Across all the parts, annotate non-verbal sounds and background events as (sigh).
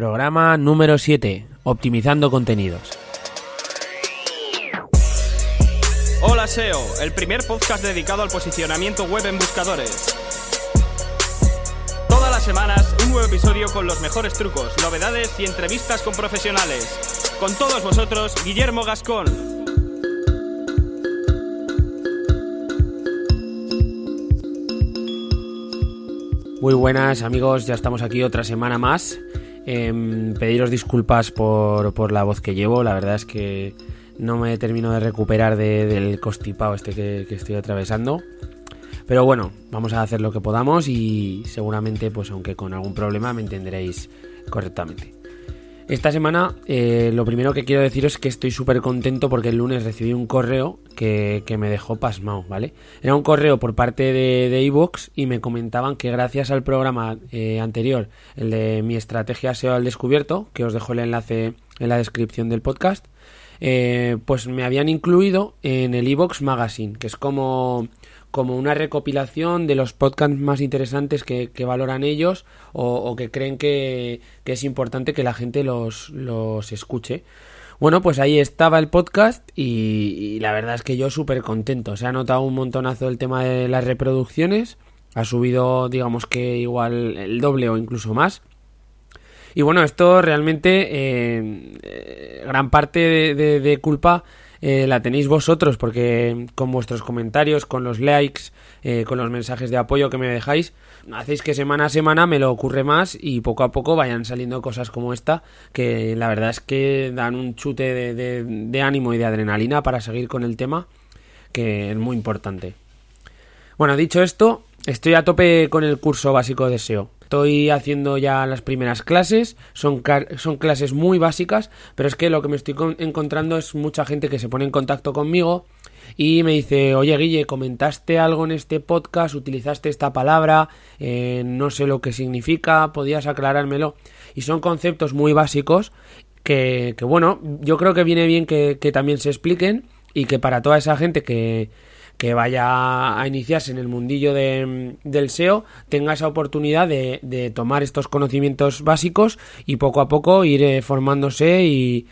Programa número 7, Optimizando contenidos. Hola SEO, el primer podcast dedicado al posicionamiento web en buscadores. Todas las semanas un nuevo episodio con los mejores trucos, novedades y entrevistas con profesionales. Con todos vosotros, Guillermo Gascón. Muy buenas amigos, ya estamos aquí otra semana más. Em, pediros disculpas por, la voz que llevo, la verdad es que no me termino de recuperar del constipado este que, que, estoy atravesando. Pero bueno, vamos a hacer lo que podamos y seguramente, pues aunque con algún problema, me entenderéis correctamente. Esta semana eh, lo primero que quiero decir es que estoy súper contento porque el lunes recibí un correo que, me dejó pasmado, ¿vale? Era un correo por parte de Evox y me comentaban que gracias al programa eh, anterior, el de mi estrategia SEO al descubierto, que os dejo el enlace en la descripción del podcast, eh, pues me habían incluido en el Evox Magazine, que es como como una recopilación de los podcasts más interesantes que, valoran ellos o, que creen que, es importante que la gente los, los escuche. Bueno, pues ahí estaba el podcast y, la verdad es que yo súper contento. Se ha notado un montonazo el tema de las reproducciones. Ha subido, digamos que igual el doble o incluso más. Y bueno, esto realmente, eh, eh, gran parte de culpa eh, la tenéis vosotros, porque con vuestros comentarios, con los likes, eh, con los mensajes de apoyo que me dejáis, hacéis que semana a semana me lo ocurre más y poco a poco vayan saliendo cosas como esta, que la verdad es que dan un chute de, de ánimo y de adrenalina para seguir con el tema, que es muy importante. Bueno, dicho esto, estoy a tope con el curso básico de SEO. Estoy haciendo ya las primeras clases, son, son clases muy básicas, pero es que lo que me estoy encontrando es mucha gente que se pone en contacto conmigo y me dice, oye Guille, comentaste algo en este podcast, utilizaste esta palabra, eh, no sé lo que significa, podías aclarármelo. Y son conceptos muy básicos que, que bueno, yo creo que viene bien que, que también se expliquen y que para toda esa gente que, que vaya a iniciarse en el mundillo del SEO tenga esa oportunidad de, tomar estos conocimientos básicos y poco a poco ir eh, formándose y,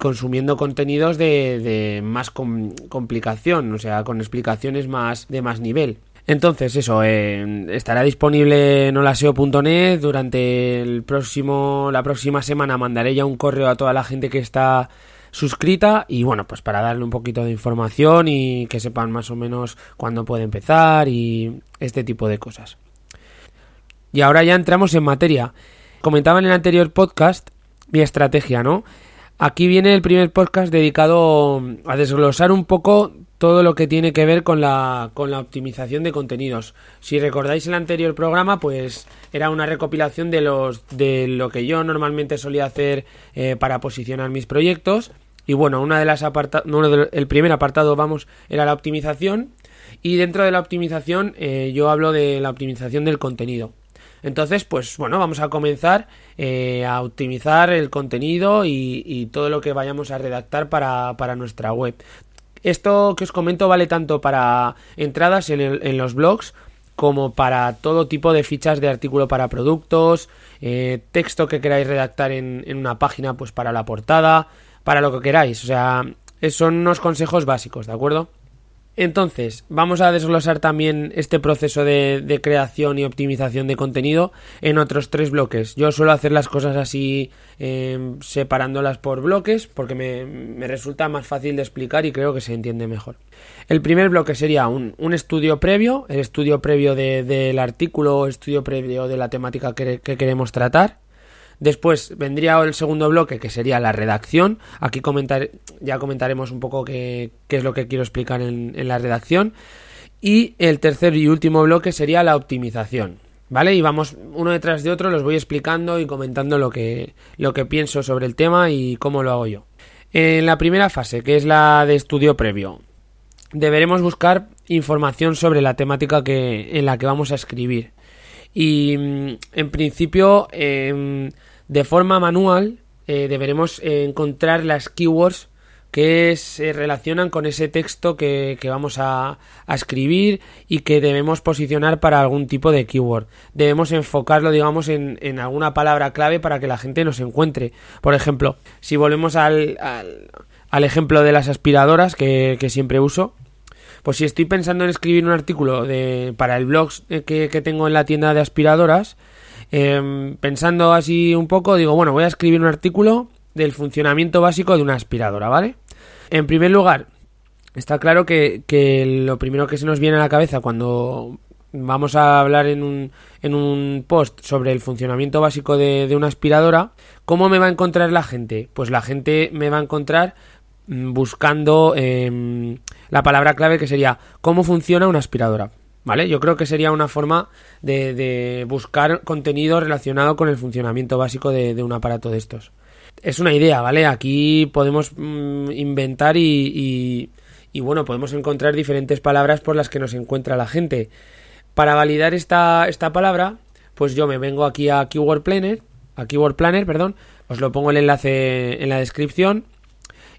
consumiendo contenidos de, más complicación, o sea, con explicaciones más de más nivel. Entonces, eso, eh, estará disponible en holaseo.net durante el próximo, la próxima semana mandaré ya un correo a toda la gente que está suscrita y bueno, pues para darle un poquito de información y que sepan más o menos cuándo puede empezar y este tipo de cosas. Y ahora ya entramos en materia. Comentaba en el anterior podcast mi estrategia, ¿no? Aquí viene el primer podcast dedicado a desglosar un poco todo lo que tiene que ver con la, con la optimización de contenidos. Si recordáis el anterior programa, pues era una recopilación de los de lo que yo normalmente solía hacer eh, para posicionar mis proyectos y bueno, una de las el primer apartado, vamos, era la optimización. Y dentro de la optimización, eh, yo hablo de la optimización del contenido. Entonces, pues bueno, vamos a comenzar eh, a optimizar el contenido y, todo lo que vayamos a redactar para, nuestra web. Esto que os comento vale tanto para entradas en, los blogs como para todo tipo de fichas de artículo para productos, eh, texto que queráis redactar en, en, una página, pues para la portada, para lo que queráis. O sea, son unos consejos básicos, ¿de acuerdo? Entonces, vamos a desglosar también este proceso de, creación y optimización de contenido en otros tres bloques. Yo suelo hacer las cosas así em, separándolas por bloques porque me, resulta más fácil de explicar y creo que se entiende mejor. El primer bloque sería un, estudio previo, el estudio previo del artículo estudio previo de la temática que queremos tratar. Después vendría el segundo bloque, que sería la redacción. Aquí ya comentaremos un poco qué, es lo que quiero explicar en, la redacción. Y el tercer y último bloque sería la optimización. ¿Vale? Y vamos uno detrás de otro, los voy explicando y comentando lo que, lo que pienso sobre el tema y cómo lo hago yo. En la primera fase, que es la de estudio previo, deberemos buscar información sobre la temática que, en la que vamos a escribir. Y mm, en principio, em, de forma manual eh, deberemos encontrar las keywords que se relacionan con ese texto que, vamos a, escribir y que debemos posicionar para algún tipo de keyword. Debemos enfocarlo, digamos, en, alguna palabra clave para que la gente nos encuentre. Por ejemplo, si volvemos al, al, ejemplo de las aspiradoras que, siempre uso, pues si estoy pensando en escribir un artículo de, para el blog que, tengo en la tienda de aspiradoras, em, pensando así un poco, digo, bueno, voy a escribir un artículo del funcionamiento básico de una aspiradora, ¿vale? En primer lugar, está claro que, lo primero que se nos viene a la cabeza cuando vamos a hablar en un, en un post sobre el funcionamiento básico de, una aspiradora, ¿cómo me va a encontrar la gente? Pues la gente me va a encontrar buscando em, la palabra clave que sería ¿cómo funciona una aspiradora? ¿Vale? Yo creo que sería una forma de, buscar contenido relacionado con el funcionamiento básico de un aparato de estos es una idea, ¿vale? Aquí podemos mm, inventar y, y, bueno, podemos encontrar diferentes palabras por las que nos encuentra la gente. Para validar esta, esta palabra, pues yo me vengo aquí a Keyword Planner, a Keyword Planner, perdón, os lo pongo el enlace en la descripción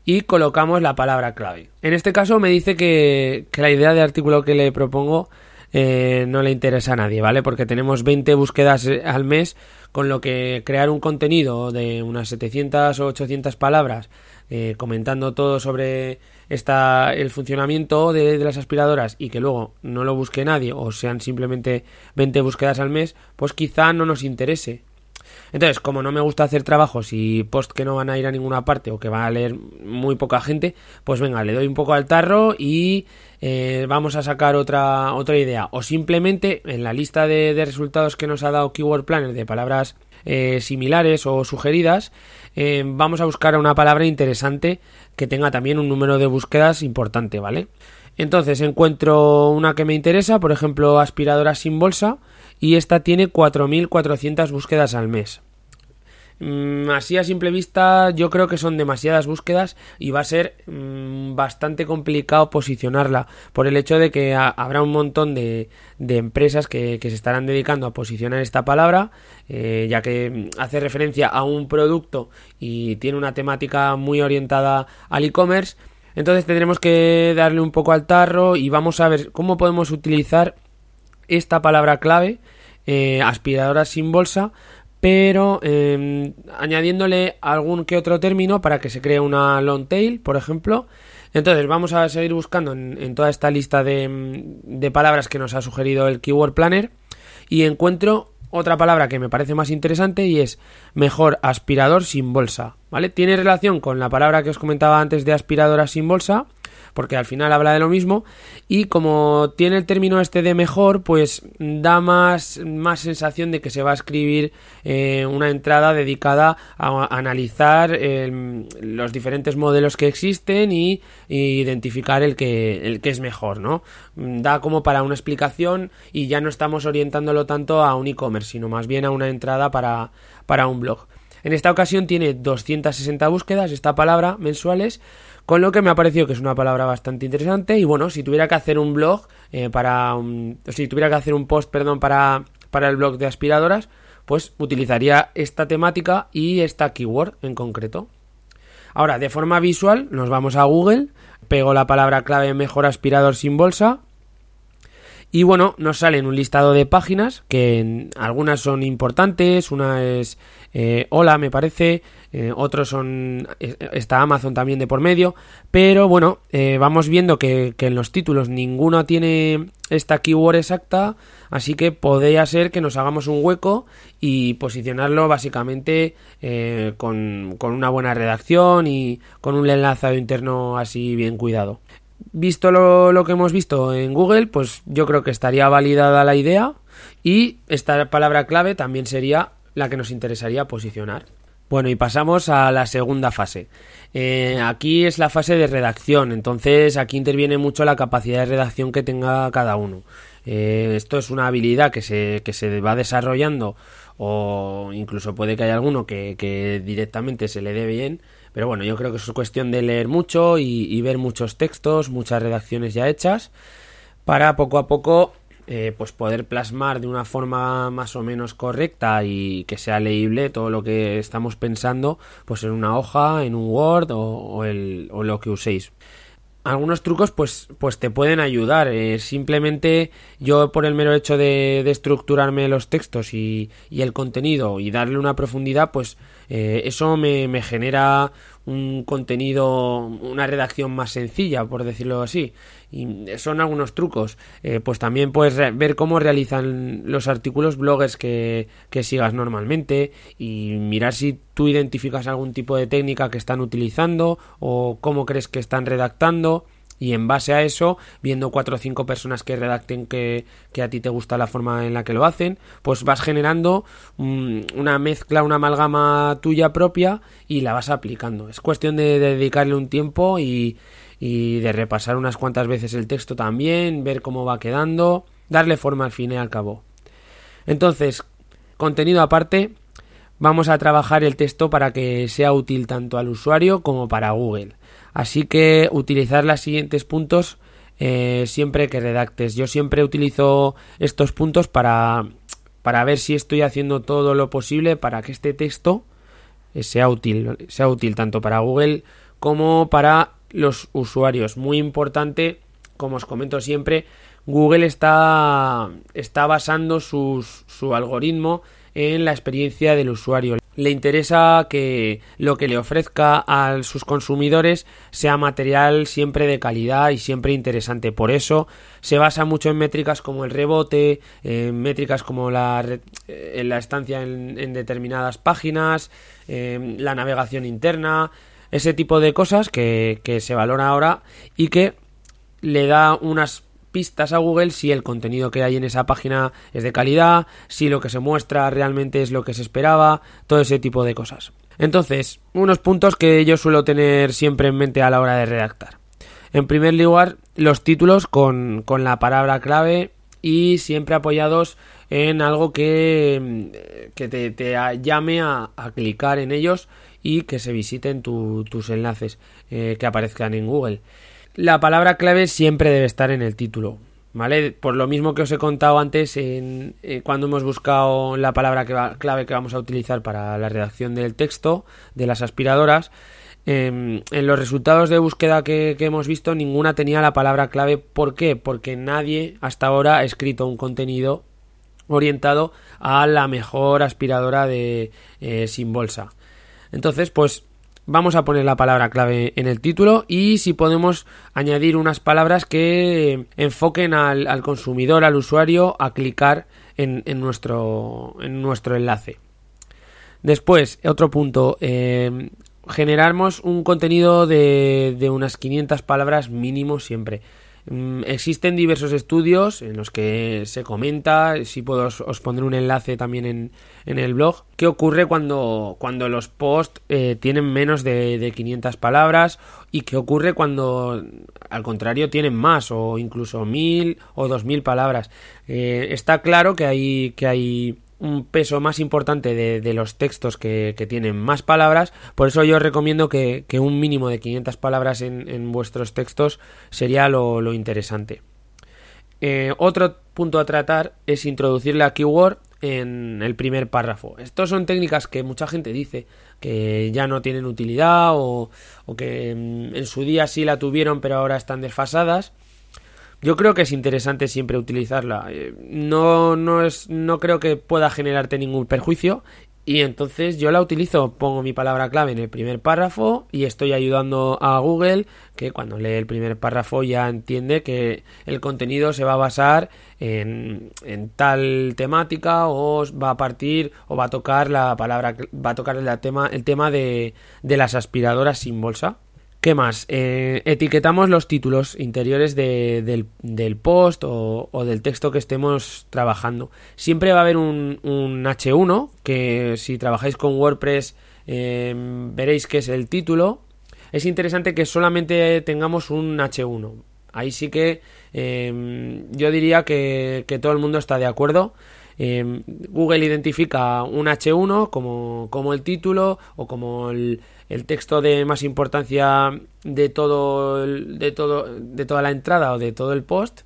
y colocamos la palabra clave. En este caso me dice que, que la idea de artículo que le propongo eh, no le interesa a nadie, ¿vale? Porque tenemos 20 búsquedas eh, al mes, con lo que crear un contenido de unas 700 o 800 palabras eh, comentando todo sobre esta, el funcionamiento de, las aspiradoras y que luego no lo busque nadie o sean simplemente 20 búsquedas al mes, pues quizá no nos interese. Entonces, como no me gusta hacer trabajos y post que no van a ir a ninguna parte o que va a leer muy poca gente, pues venga, le doy un poco al tarro y eh, vamos a sacar otra, otra idea. O simplemente en la lista de, resultados que nos ha dado Keyword Planner de palabras eh, similares o sugeridas, eh, vamos a buscar una palabra interesante que tenga también un número de búsquedas importante, ¿vale? Entonces encuentro una que me interesa, por ejemplo, aspiradora sin bolsa, y esta tiene 4.400 búsquedas al mes. Mm, así a simple vista yo creo que son demasiadas búsquedas y va a ser mm, bastante complicado posicionarla por el hecho de que habrá un montón de, empresas que, se estarán dedicando a posicionar esta palabra eh, ya que mm, hace referencia a un producto y tiene una temática muy orientada al e-commerce entonces tendremos que darle un poco al tarro y vamos a ver cómo podemos utilizar esta palabra clave, eh, aspiradora sin bolsa, pero em, añadiéndole algún que otro término para que se cree una long tail, por ejemplo. Entonces vamos a seguir buscando en, toda esta lista de, de, palabras que nos ha sugerido el Keyword Planner y encuentro otra palabra que me parece más interesante y es mejor aspirador sin bolsa, ¿vale? Tiene relación con la palabra que os comentaba antes de aspiradora sin bolsa, porque al final habla de lo mismo y como tiene el término este de mejor, pues da más, más sensación de que se va a escribir eh, una entrada dedicada a, analizar em, los diferentes modelos que existen y, identificar el que, el que es mejor, ¿no? Da como para una explicación y ya no estamos orientándolo tanto a un e-commerce, sino más bien a una entrada para, para un blog. En esta ocasión tiene 260 búsquedas, esta palabra, mensuales, con lo que me ha parecido que es una palabra bastante interesante. Y bueno, si tuviera que hacer un blog eh, para. si tuviera que hacer un post, perdón, para, para el blog de aspiradoras, pues utilizaría esta temática y esta keyword en concreto. Ahora, de forma visual, nos vamos a Google, pego la palabra clave mejor aspirador sin bolsa. Y bueno, nos salen un listado de páginas que algunas son importantes, una es eh, Hola, me parece, eh, otros son, está Amazon también de por medio, pero bueno, eh, vamos viendo que, en los títulos ninguno tiene esta keyword exacta, así que podría ser que nos hagamos un hueco y posicionarlo básicamente con, con, una buena redacción y con un enlazado interno así bien cuidado. Visto lo, que hemos visto en Google, pues yo creo que estaría validada la idea y esta palabra clave también sería la que nos interesaría posicionar. Bueno, y pasamos a la segunda fase. Eh, aquí es la fase de redacción, entonces aquí interviene mucho la capacidad de redacción que tenga cada uno. Eh, esto es una habilidad que se, que se va desarrollando o incluso puede que haya alguno que, directamente se le dé bien, pero bueno, yo creo que es cuestión de leer mucho y ver muchos textos, muchas redacciones ya hechas, para poco a poco eh, pues poder plasmar de una forma más o menos correcta y que sea leíble todo lo que estamos pensando pues en una hoja, en un Word o, el, o lo que uséis algunos trucos pues, pues te pueden ayudar. Eh, simplemente yo por el mero hecho de, de estructurarme los textos y, y, el contenido y darle una profundidad, pues eh, eso me, me, genera un contenido, una redacción más sencilla, por decirlo así. Y son algunos trucos. Eh, pues también puedes ver cómo realizan los artículos bloggers que, que sigas normalmente y mirar si tú identificas algún tipo de técnica que están utilizando o cómo crees que están redactando y en base a eso, viendo cuatro o cinco personas que redacten que, que, a ti te gusta la forma en la que lo hacen, pues vas generando una mezcla, una amalgama tuya propia y la vas aplicando. Es cuestión de, de dedicarle un tiempo y, y, de repasar unas cuantas veces el texto también, ver cómo va quedando, darle forma al fin y al cabo. Entonces, contenido aparte, vamos a trabajar el texto para que sea útil tanto al usuario como para Google. Así que utilizar los siguientes puntos eh, siempre que redactes. Yo siempre utilizo estos puntos para, para ver si estoy haciendo todo lo posible para que este texto eh, sea útil, sea útil tanto para Google como para los usuarios. Muy importante, como os comento siempre, Google está, está basando su algoritmo en la experiencia del usuario le interesa que lo que le ofrezca a sus consumidores sea material siempre de calidad y siempre interesante. Por eso se basa mucho en métricas como el rebote, en métricas como la, eh, en la estancia en, determinadas páginas, la navegación interna, ese tipo de cosas que, que se valora ahora y que le da unas pistas a Google si el contenido que hay en esa página es de calidad, si lo que se muestra realmente es lo que se esperaba, todo ese tipo de cosas. Entonces, unos puntos que yo suelo tener siempre en mente a la hora de redactar. En primer lugar, los títulos con, con la palabra clave y siempre apoyados en algo que, que te, te, llame a, a, clicar en ellos y que se visiten tu, tus enlaces eh, que aparezcan en Google. La palabra clave siempre debe estar en el título, ¿vale? Por lo mismo que os he contado antes, en, eh, cuando hemos buscado la palabra clave que vamos a utilizar para la redacción del texto de las aspiradoras, eh, en los resultados de búsqueda que, que, hemos visto, ninguna tenía la palabra clave. ¿Por qué? Porque nadie hasta ahora ha escrito un contenido orientado a la mejor aspiradora de eh, sin bolsa. Entonces, pues vamos a poner la palabra clave en el título y si podemos añadir unas palabras que enfoquen al, consumidor, al usuario, a clicar en, en, nuestro, en nuestro enlace. Después, otro punto, eh, generamos un contenido de, de unas 500 palabras mínimo siempre. Mm, existen diversos estudios en los que se comenta, si puedo os, os pondré un enlace también en, en, el blog, qué ocurre cuando, cuando los posts eh, tienen menos de, de 500 palabras y qué ocurre cuando al contrario tienen más o incluso 1000 o 2000 palabras. Eh, está claro que hay, que hay un peso más importante de, los textos que, tienen más palabras, por eso yo recomiendo que, un mínimo de 500 palabras en, vuestros textos sería lo, interesante. Eh, otro punto a tratar es introducir la keyword en el primer párrafo. Estas son técnicas que mucha gente dice que ya no tienen utilidad o, o que mm, en su día sí la tuvieron pero ahora están desfasadas. Yo creo que es interesante siempre utilizarla. No, no, es, no creo que pueda generarte ningún perjuicio. Y entonces yo la utilizo, pongo mi palabra clave en el primer párrafo y estoy ayudando a Google que cuando lee el primer párrafo ya entiende que el contenido se va a basar en, en tal temática o va a partir o va a tocar la palabra, va a tocar el tema, el tema de las aspiradoras sin bolsa. ¿Qué más? Eh, etiquetamos los títulos interiores de, del, post o, del texto que estemos trabajando. Siempre va a haber un, un H1, que si trabajáis con WordPress eh, veréis que es el título. Es interesante que solamente tengamos un H1. Ahí sí que eh, yo diría que todo el mundo está de acuerdo. Eh, Google identifica un H1 como, como el título o como el, el, texto de más importancia de todo, de todo de toda la entrada o de todo el post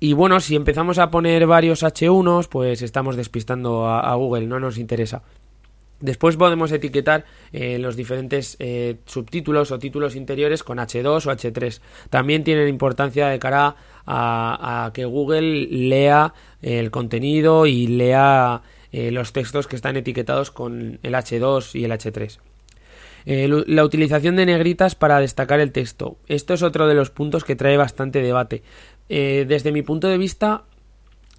Y bueno, si empezamos a poner varios H1, pues estamos despistando a, Google, no nos interesa. Después podemos etiquetar eh, los diferentes eh, subtítulos o títulos interiores con H2 o H3. También tienen importancia de cara a, que Google lea el contenido y lea eh, los textos que están etiquetados con el H2 y el H3. la utilización de negritas para destacar el texto. Esto es otro de los puntos que trae bastante debate. Desde mi punto de vista,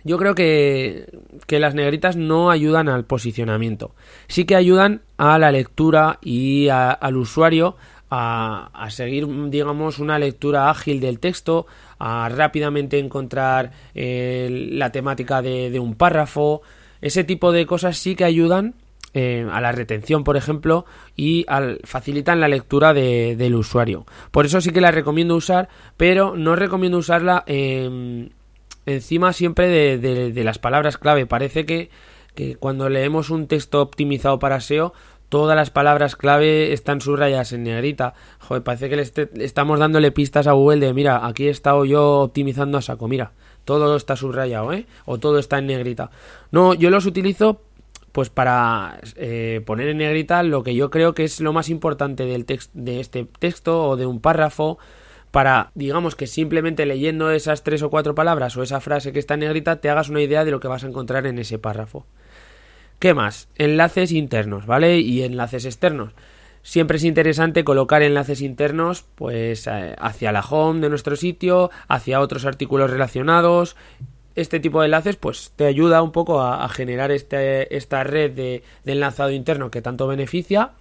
yo creo que, las negritas no ayudan al posicionamiento. Sí que ayudan a la lectura y al usuario a, seguir, digamos, una lectura ágil del texto, a rápidamente encontrar eh, la temática de, un párrafo. Ese tipo de cosas sí que ayudan eh, a la retención, por ejemplo, y al, facilitan la lectura del usuario. Por eso sí que la recomiendo usar, pero no recomiendo usarla em, encima siempre de, las palabras clave. Parece que, cuando leemos un texto optimizado para SEO, todas las palabras clave están subrayadas en negrita. Joder, parece que le estamos dándole pistas a Google de, mira, aquí he estado yo optimizando a saco, mira, todo está subrayado, ¿eh? O todo está en negrita. No, yo los utilizo pues para eh, poner en negrita lo que yo creo que es lo más importante del de este texto o de un párrafo para, digamos que simplemente leyendo esas tres o cuatro palabras o esa frase que está en negrita te hagas una idea de lo que vas a encontrar en ese párrafo. ¿Qué más? Enlaces internos, ¿vale? Y enlaces externos. Siempre es interesante colocar enlaces internos pues eh, hacia la home de nuestro sitio, hacia otros artículos relacionados, este tipo de enlaces pues te ayuda un poco a, generar este, esta red de, enlazado interno que tanto beneficia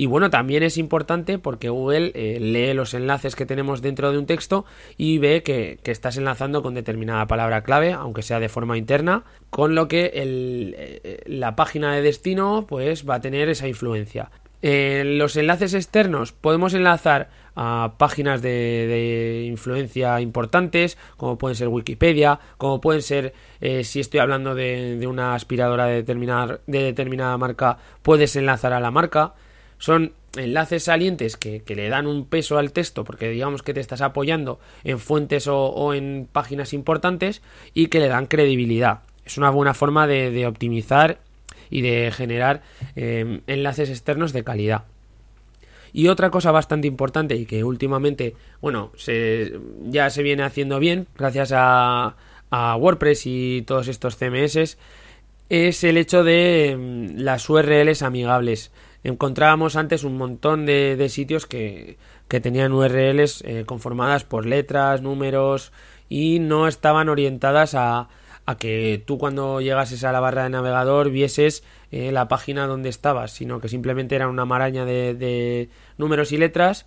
y bueno, también es importante porque Google eh, lee los enlaces que tenemos dentro de un texto y ve que, estás enlazando con determinada palabra clave, aunque sea de forma interna, con lo que eh, la página de destino pues va a tener esa influencia. En los enlaces externos podemos enlazar a páginas de, influencia importantes, como pueden ser Wikipedia, como pueden ser, eh, si estoy hablando de, una aspiradora de determinada, de determinada marca, puedes enlazar a la marca. Son enlaces salientes que, le dan un peso al texto porque digamos que te estás apoyando en fuentes o, en páginas importantes y que le dan credibilidad. Es una buena forma de, optimizar y de generar eh, enlaces externos de calidad. Y otra cosa bastante importante y que últimamente, bueno, se, ya se viene haciendo bien gracias a, a WordPress y todos estos CMS es el hecho de mm, las URLs amigables. Encontrábamos antes un montón de, sitios que, que, tenían URLs eh, conformadas por letras, números y no estaban orientadas a, a que tú cuando llegases a la barra de navegador vieses eh, la página donde estabas, sino que simplemente era una maraña de, números y letras.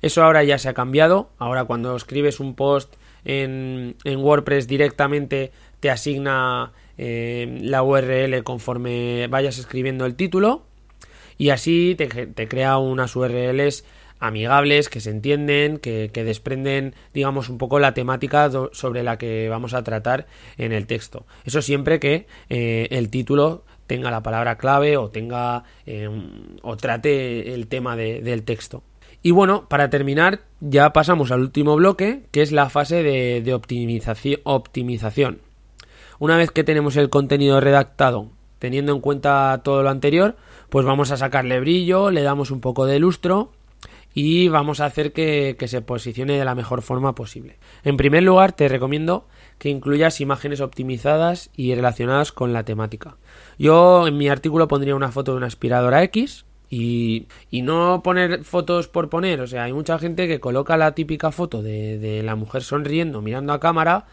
Eso ahora ya se ha cambiado. Ahora cuando escribes un post en, en WordPress directamente te asigna eh, la URL conforme vayas escribiendo el título y así te, crea unas URLs amigables, que se entienden, que, desprenden, digamos, un poco la temática sobre la que vamos a tratar en el texto. Eso siempre que eh, el título tenga la palabra clave o tenga eh, o trate el tema del texto. Y bueno, para terminar, ya pasamos al último bloque, que es la fase de, de optimización. Una vez que tenemos el contenido redactado, teniendo en cuenta todo lo anterior, pues vamos a sacarle brillo, le damos un poco de lustro y vamos a hacer que, se posicione de la mejor forma posible. En primer lugar, te recomiendo que incluyas imágenes optimizadas y relacionadas con la temática. Yo en mi artículo pondría una foto de una aspiradora X y, no poner fotos por poner. O sea, hay mucha gente que coloca la típica foto de, la mujer sonriendo, mirando a cámara.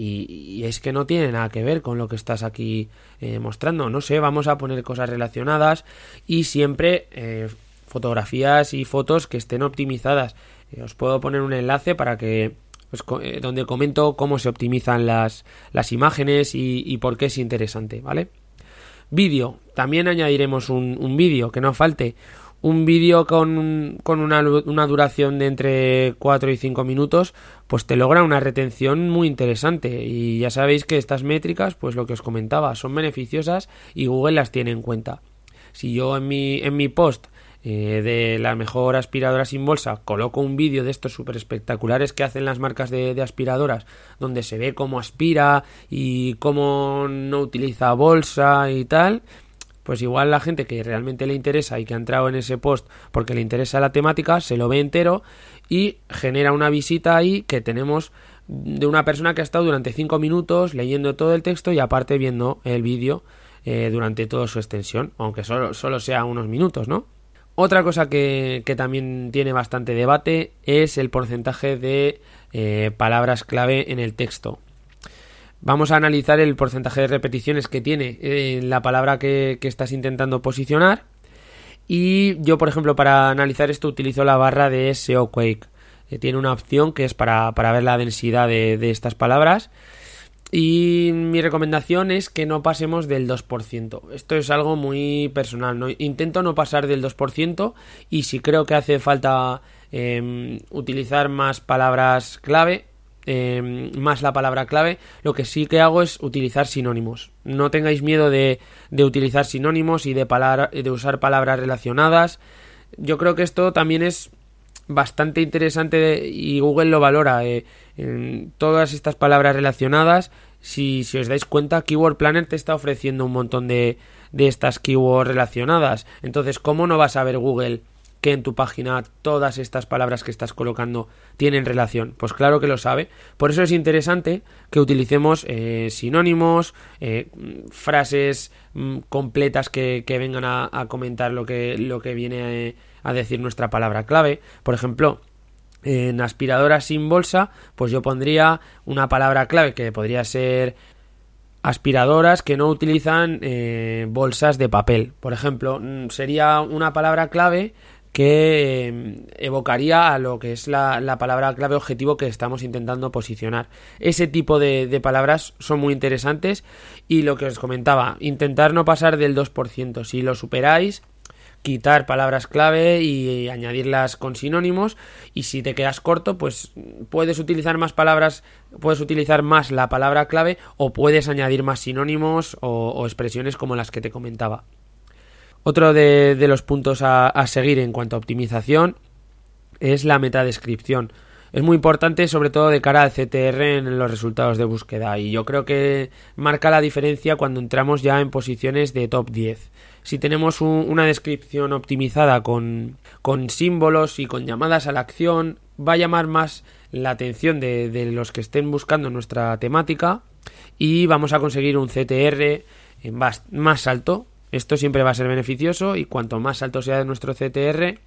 Y, es que no tiene nada que ver con lo que estás aquí eh, mostrando. No sé, vamos a poner cosas relacionadas y siempre eh, fotografías y fotos que estén optimizadas. Eh, os puedo poner un enlace para que pues, donde comento cómo se optimizan las, las imágenes y, por qué es interesante, ¿vale? Vídeo. También añadiremos un, vídeo, que no falte. Un vídeo con, con una, una, duración de entre 4 y 5 minutos, pues te logra una retención muy interesante. Y ya sabéis que estas métricas, pues lo que os comentaba, son beneficiosas y Google las tiene en cuenta. Si yo en mi, en mi post eh, de la mejor aspiradora sin bolsa, coloco un vídeo de estos súper espectaculares que hacen las marcas de, de, aspiradoras, donde se ve cómo aspira y cómo no utiliza bolsa y tal, pues igual la gente que realmente le interesa y que ha entrado en ese post porque le interesa la temática, se lo ve entero y genera una visita ahí que tenemos de una persona que ha estado durante 5 minutos leyendo todo el texto y aparte viendo el vídeo eh, durante toda su extensión, aunque solo, solo sea unos minutos, ¿no? Otra cosa que, que, también tiene bastante debate es el porcentaje de eh, palabras clave en el texto. Vamos a analizar el porcentaje de repeticiones que tiene eh, la palabra que, que, estás intentando posicionar. Y yo, por ejemplo, para analizar esto utilizo la barra de SEO Quake. Eh, tiene una opción que es para, para ver la densidad de, de, estas palabras. Y mi recomendación es que no pasemos del 2%. Esto es algo muy personal. ¿no? Intento no pasar del 2% y si creo que hace falta eh, utilizar más palabras clave, eh, más la palabra clave, lo que sí que hago es utilizar sinónimos. No tengáis miedo de, de utilizar sinónimos y de, palabra, de usar palabras relacionadas. Yo creo que esto también es bastante interesante y Google lo valora. Eh, todas estas palabras relacionadas, si, si, os dais cuenta, Keyword Planner te está ofreciendo un montón de, de estas keywords relacionadas. Entonces, ¿cómo no vas a ver Google que en tu página todas estas palabras que estás colocando tienen relación? Pues claro que lo sabe. Por eso es interesante que utilicemos eh, sinónimos, eh, frases mm, completas que, vengan a, comentar lo que, lo que viene a, a decir nuestra palabra clave. Por ejemplo, en aspiradoras sin bolsa, pues yo pondría una palabra clave que podría ser aspiradoras que no utilizan eh, bolsas de papel. Por ejemplo, sería una palabra clave que eh, evocaría a lo que es la, la, palabra clave objetivo que estamos intentando posicionar. Ese tipo de, palabras son muy interesantes y lo que os comentaba, intentar no pasar del 2%. Si lo superáis, quitar palabras clave y añadirlas con sinónimos y si te quedas corto pues puedes utilizar más palabras puedes utilizar más la palabra clave o puedes añadir más sinónimos o expresiones como las que te comentaba otro de, los puntos a, seguir en cuanto a optimización es la metadescripción es muy importante sobre todo de cara al CTR en los resultados de búsqueda y yo creo que marca la diferencia cuando entramos ya en posiciones de top 10 si tenemos un, una descripción optimizada con, símbolos y con llamadas a la acción, va a llamar más la atención de, los que estén buscando nuestra temática y vamos a conseguir un CTR más alto. Esto siempre va a ser beneficioso y cuanto más alto sea nuestro CTR,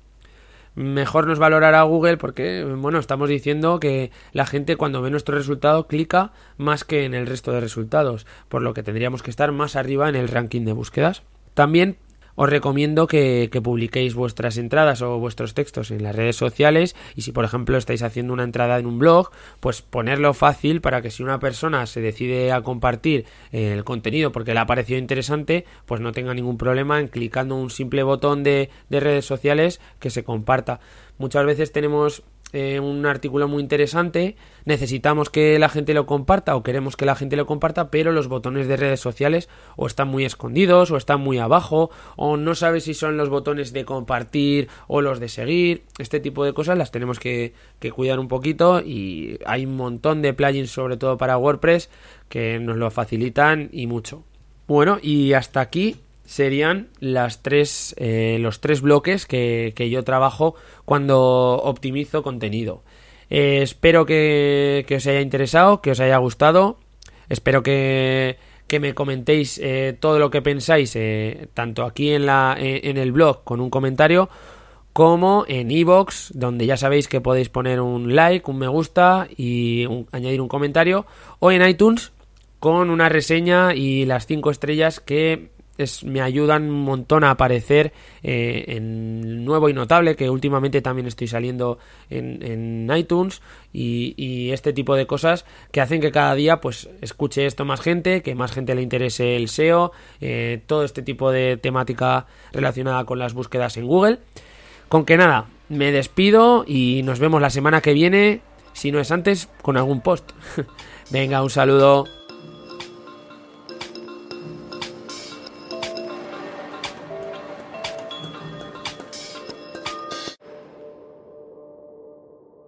mejor nos valorará Google porque, bueno, estamos diciendo que la gente cuando ve nuestro resultado clica más que en el resto de resultados, por lo que tendríamos que estar más arriba en el ranking de búsquedas. También os recomiendo que, publiquéis vuestras entradas o vuestros textos en las redes sociales y si por ejemplo estáis haciendo una entrada en un blog, pues ponerlo fácil para que si una persona se decide a compartir el contenido porque le ha parecido interesante, pues no tenga ningún problema en clicando un simple botón de redes sociales que se comparta. Muchas veces tenemos eh, un artículo muy interesante, necesitamos que la gente lo comparta o queremos que la gente lo comparta, pero los botones de redes sociales o están muy escondidos o están muy abajo o no sabes si son los botones de compartir o los de seguir. Este tipo de cosas las tenemos que, que cuidar un poquito y hay un montón de plugins sobre todo para WordPress que nos lo facilitan y mucho. Bueno, y hasta aquí serían las tres, eh, los tres bloques que, que, yo trabajo cuando optimizo contenido. Eh, espero que, que, os haya interesado, que os haya gustado. Espero que, que me comentéis eh, todo lo que pensáis, tanto aquí en, la, en el blog con un comentario, como en iVoox, donde ya sabéis que podéis poner un like, un me gusta y añadir un comentario, o en iTunes con una reseña y las cinco estrellas que me ayudan un montón a aparecer eh, en nuevo y notable, que últimamente también estoy saliendo en, iTunes y, y, este tipo de cosas que hacen que cada día pues escuche esto más gente, que más gente le interese el SEO, eh, todo este tipo de temática relacionada con las búsquedas en Google. Con que nada, me despido y nos vemos la semana que viene, si no es antes, con algún post. (laughs) Venga, un saludo.